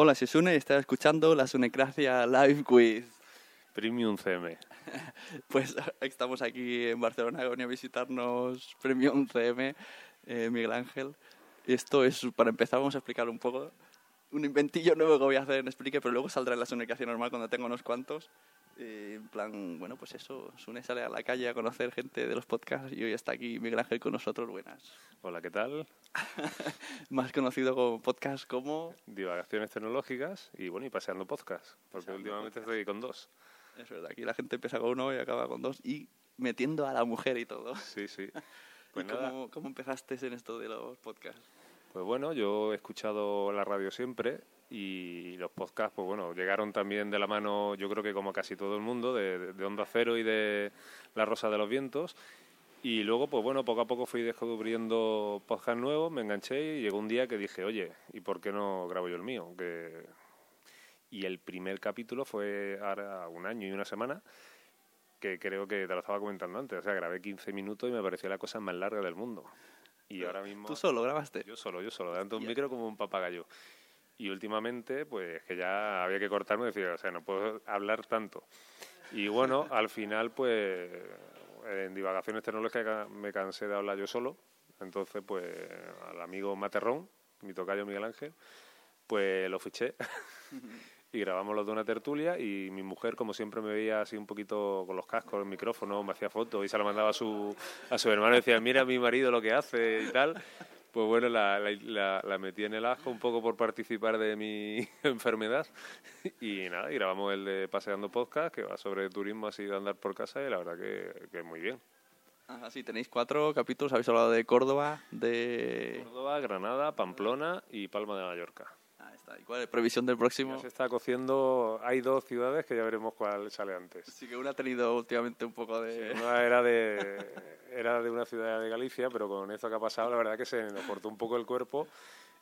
Hola, soy Sune y estás escuchando la Sunecracia Live Quiz. Premium CM. Pues estamos aquí en Barcelona, venía a visitarnos Premium CM, eh, Miguel Ángel. Esto es, para empezar, vamos a explicar un poco. Un inventillo nuevo que voy a hacer en Explique, pero luego saldrá en la Sunecracia normal cuando tenga unos cuantos. Eh, en plan, bueno, pues eso, Sune sale a la calle a conocer gente de los podcasts y hoy está aquí Miguel Ángel con nosotros. Buenas. Hola, ¿qué tal? Más conocido como podcast como... Divagaciones tecnológicas y bueno, y paseando podcast, porque últimamente estoy con dos. Es verdad, aquí la gente empieza con uno y acaba con dos y metiendo a la mujer y todo. Sí, sí. Pues ¿Y nada, cómo, cómo empezaste en esto de los podcasts? pues bueno, yo he escuchado la radio siempre y los podcasts, pues bueno, llegaron también de la mano, yo creo que como casi todo el mundo, de, de Onda Cero y de La Rosa de los Vientos. Y luego, pues bueno, poco a poco fui descubriendo podcasts nuevos, me enganché y llegó un día que dije, oye, ¿y por qué no grabo yo el mío? Que... Y el primer capítulo fue ahora un año y una semana, que creo que te lo estaba comentando antes. O sea, grabé 15 minutos y me pareció la cosa más larga del mundo. Y ahora mismo... ¿Tú solo grabaste? Yo solo, yo solo, delante de un micro como un papagayo. Y últimamente, pues que ya había que cortarme y decir, o sea, no puedo hablar tanto. Y bueno, al final, pues en divagaciones tecnológicas me cansé de hablar yo solo. Entonces, pues al amigo Materrón, mi tocayo Miguel Ángel, pues lo fiché. y grabamos los de una tertulia y mi mujer, como siempre, me veía así un poquito con los cascos, el micrófono, me hacía fotos y se la mandaba a su, a su hermano y decía, mira mi marido lo que hace y tal. Pues bueno, la, la, la- metí en el asco un poco por participar de mi enfermedad. Y nada, y grabamos el de Paseando Podcast, que va sobre turismo así de andar por casa, y la verdad que, que muy bien. Ah, sí, tenéis cuatro capítulos. Habéis hablado de Córdoba, de... Córdoba, Granada, Pamplona y Palma de Mallorca. Ah, está. ¿Y cuál es previsión del próximo? Ya se está cociendo, hay dos ciudades que ya veremos cuál sale antes. Sí que una ha tenido últimamente un poco de... Una era de, era de una ciudad de Galicia, pero con esto que ha pasado, la verdad que se nos cortó un poco el cuerpo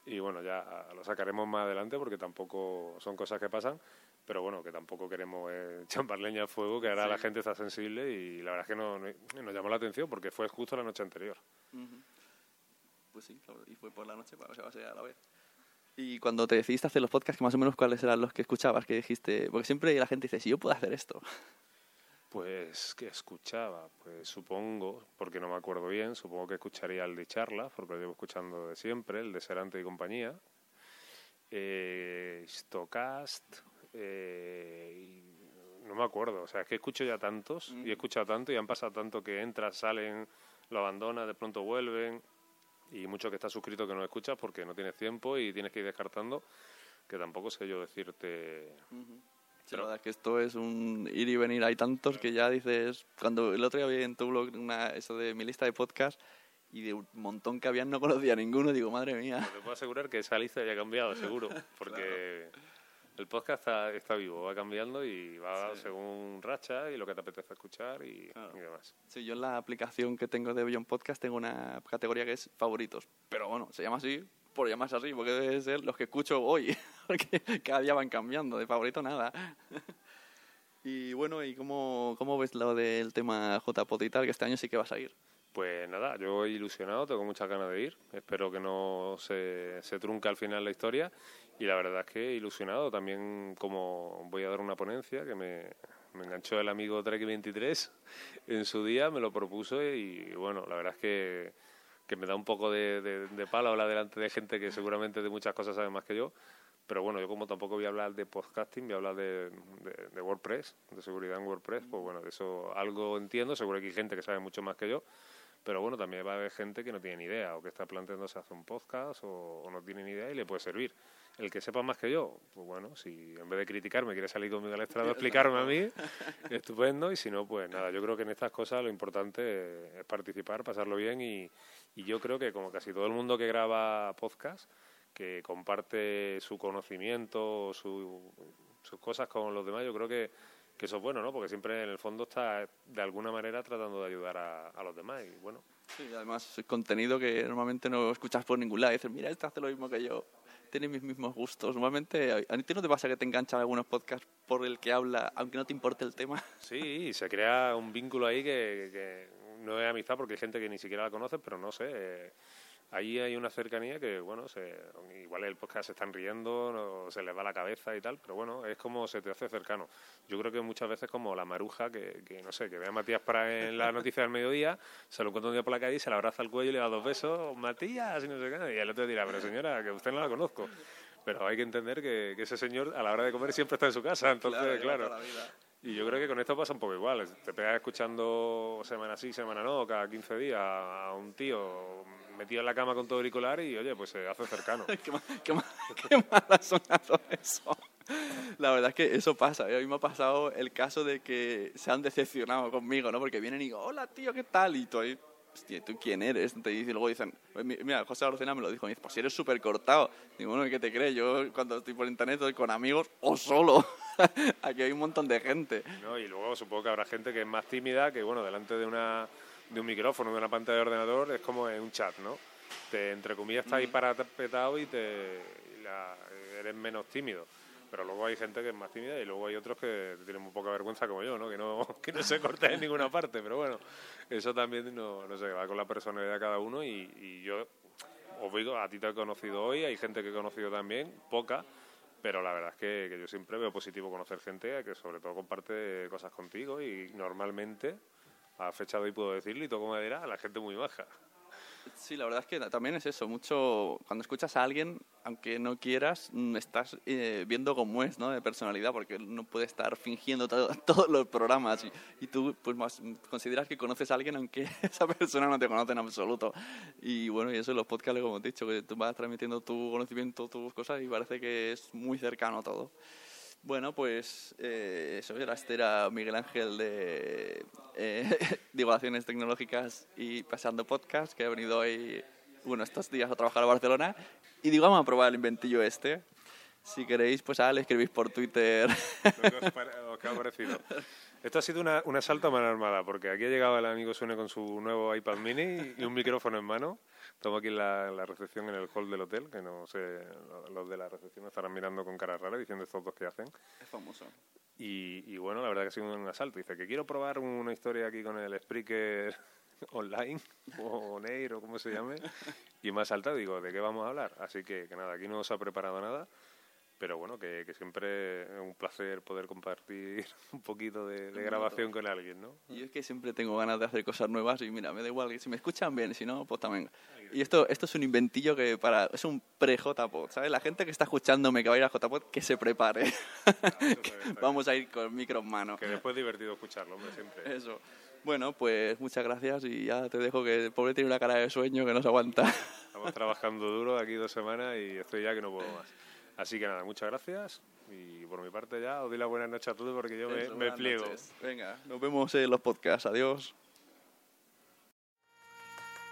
y bueno, ya lo sacaremos más adelante porque tampoco son cosas que pasan, pero bueno, que tampoco queremos eh, champar leña al fuego, que ahora la gente está sensible y la verdad es que no, no- nos llamó la atención porque fue justo la noche anterior. Pues sí, y fue por la noche, para o sea, a la vez. Y cuando te decidiste hacer los podcasts, que más o menos cuáles eran los que escuchabas, que dijiste... Porque siempre la gente dice, si yo puedo hacer esto. Pues que escuchaba, pues supongo, porque no me acuerdo bien, supongo que escucharía el de charla, porque lo llevo escuchando de siempre, el de Serante y compañía, eh, Stocast, eh, no me acuerdo, o sea, es que escucho ya tantos, y he escuchado tanto, y han pasado tanto que entras, salen, lo abandonas, de pronto vuelven, y mucho que estás suscrito que no escuchas porque no tienes tiempo y tienes que ir descartando, que tampoco sé yo decirte... Sí, la verdad es que esto es un ir y venir. Hay tantos que ya dices... Cuando el otro día vi en tu blog una, eso de mi lista de podcast y de un montón que habían no conocía ninguno, digo, madre mía. Te puedo asegurar que esa lista ya ha cambiado, seguro, porque El podcast está, está vivo, va cambiando y va Sí. según racha y lo que te apetece escuchar y, Claro. y demás. Sí, yo en la aplicación que tengo de Beyond Podcast tengo una categoría que es favoritos. Pero bueno, se llama así por llamarse así, porque debe ser los que escucho hoy. Porque cada día van cambiando, de favorito nada. Y bueno, ¿y cómo, cómo ves lo del tema JPOT y tal? Que este año sí que vas a ir. Pues nada, yo voy ilusionado, tengo muchas ganas de ir. Espero que no se, se trunca al final la historia. Y la verdad es que ilusionado también como voy a dar una ponencia que me, me enganchó el amigo Trek23 en su día, me lo propuso y bueno, la verdad es que, que me da un poco de, de, de palo hablar delante de gente que seguramente de muchas cosas sabe más que yo. Pero bueno, yo como tampoco voy a hablar de podcasting, voy a hablar de, de- WordPress, de seguridad en WordPress, pues bueno, de eso algo entiendo, seguro que hay gente que sabe mucho más que yo, pero bueno, también va a haber gente que no tiene ni idea o que está planteándose hacer un podcast o, o no tiene ni idea y le puede servir. El que sepa más que yo, pues bueno, si en vez de criticarme quiere salir conmigo al estrado a explicarme a mí, estupendo. Y si no, pues nada, yo creo que en estas cosas lo importante es participar, pasarlo bien y, y yo creo que como casi todo el mundo que graba podcast, que comparte su conocimiento, su- sus cosas con los demás, yo creo que, que eso es bueno, ¿no? Porque siempre en el fondo está de alguna manera tratando de ayudar a, a los demás y bueno, Sí, además es contenido que normalmente no escuchas por ningún lado. Y dices, mira, este hace lo mismo que yo. Tiene mis mismos gustos. Normalmente, ¿a ti no te pasa que te enganchan algunos podcasts por el que habla, aunque no te importe el tema? Sí, se crea un vínculo ahí que, que no es amistad porque hay gente que ni siquiera la conoce, pero no sé. eh, ahí hay una cercanía que, bueno, se, igual el podcast se están riendo, no, se les va la cabeza y tal, pero bueno, es como se te hace cercano. Yo creo que muchas veces como la maruja que, que no sé, que ve a Matías para en la noticia del mediodía, se lo encuentra un día por la calle, se le abraza al cuello y le da dos besos, Matías, y no sé qué, y el otro dirá, pero señora, que usted no la conozco. Pero hay que entender que, que ese señor a la hora de comer siempre está en su casa, entonces, claro. vida. Y yo creo que con esto pasa un poco igual. Te pegas escuchando semana sí, semana no, cada 15 días a un tío metido en la cama con todo auricular y, oye, pues se hace cercano. qué, ma- qué, ma- qué mal ha sonado eso. La verdad es que eso pasa. ¿eh? A mí me ha pasado el caso de que se han decepcionado conmigo, ¿no? Porque vienen y digo, hola tío, ¿qué tal? Y tú ahí, hostia, ¿tú quién eres? Y luego dicen, "Pues mi- mira, José Arocena me lo dijo, me dice, pues si eres súper cortado. Digo, bueno, ¿qué te crees? Yo cuando estoy por internet estoy con amigos o solo. Aquí hay un montón de gente. ¿no? Y luego supongo que habrá gente que es más tímida, que, bueno, delante de, una, de un micrófono, de una pantalla de ordenador, es como en un chat, ¿no? Te, entre comillas, estás ahí parapetado y, te, y la- eres menos tímido. Pero luego hay gente que es más tímida y luego hay otros que tienen muy poca vergüenza como yo, ¿no? Que no, que no se corta en ninguna parte. Pero bueno, eso también, no, no sé, va con la personalidad de cada uno y, y yo os digo, a ti te he conocido hoy, hay gente que he conocido también, poca, pero la verdad es que, que yo siempre veo positivo conocer gente que sobre todo comparte cosas contigo y normalmente, a fecha de hoy puedo decirlo y todo como dirá, la gente muy baja. Sí, la verdad es que también es eso. Mucho cuando escuchas a alguien, aunque no quieras, mm, estás eh, viendo cómo es, ¿no? De personalidad, porque no puede estar fingiendo todo- todos los programas y, y tú, pues, más consideras que conoces a alguien aunque esa persona no te conoce en absoluto. Y bueno, y eso en los podcasts, como he dicho, que tú vas transmitiendo tu conocimiento, tus cosas y parece que es muy cercano todo. Bueno, pues eh, eso era, este era Miguel Ángel de eh, Divulgaciones Tecnológicas y Pasando Podcast, que ha venido hoy, bueno, estos días a trabajar a Barcelona. Y digo, vamos a probar el inventillo este. Si queréis, pues ahora le escribís por Twitter. Lo que os, ha parecido. Esto ha sido una, un asalto a mano armada, porque aquí ha llegado el amigo Sune con su nuevo iPad mini y un micrófono en mano. Estamos aquí en la, la recepción, en el hall del hotel, que no sé, los de la recepción me estarán mirando con cara rara diciendo estos dos que hacen. Es famoso. Y, y bueno, la verdad que ha sido un asalto. Dice que quiero probar una historia aquí con el Spreaker online, o Neir, o como se llame. Y me ha saltado, digo, ¿de qué vamos a hablar? Así que, que nada, aquí no se ha preparado nada. Pero bueno, que, que siempre es un placer poder compartir un poquito de, de grabación con alguien, ¿no? Y es que siempre tengo ganas de hacer cosas nuevas y mira, me da igual, que si me escuchan bien, si no, pues también. Y esto, esto es un inventillo que para es un pre-JPod, ¿sabes? La gente que está escuchándome que va a ir a JPod, que se prepare. Vamos a ir con micro en mano. Que después es divertido escucharlo, hombre, siempre. Eso. Bueno, pues muchas gracias y ya te dejo que el pobre tiene una cara de sueño que no se aguanta. Estamos trabajando duro aquí dos semanas y estoy ya que no puedo más. Así que nada, muchas gracias. Y por mi parte ya os doy la buena noche a todos porque yo me, pliego. noches. Venga, nos vemos en los podcasts. Adiós.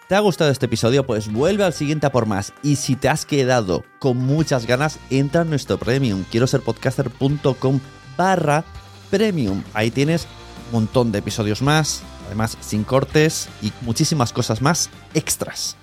¿Te ha gustado este episodio? Pues vuelve al siguiente a por más. Y si te has quedado con muchas ganas, entra en nuestro premium. Quiero ser podcaster.com barra premium. Ahí tienes un montón de episodios más, además sin cortes y muchísimas cosas más extras.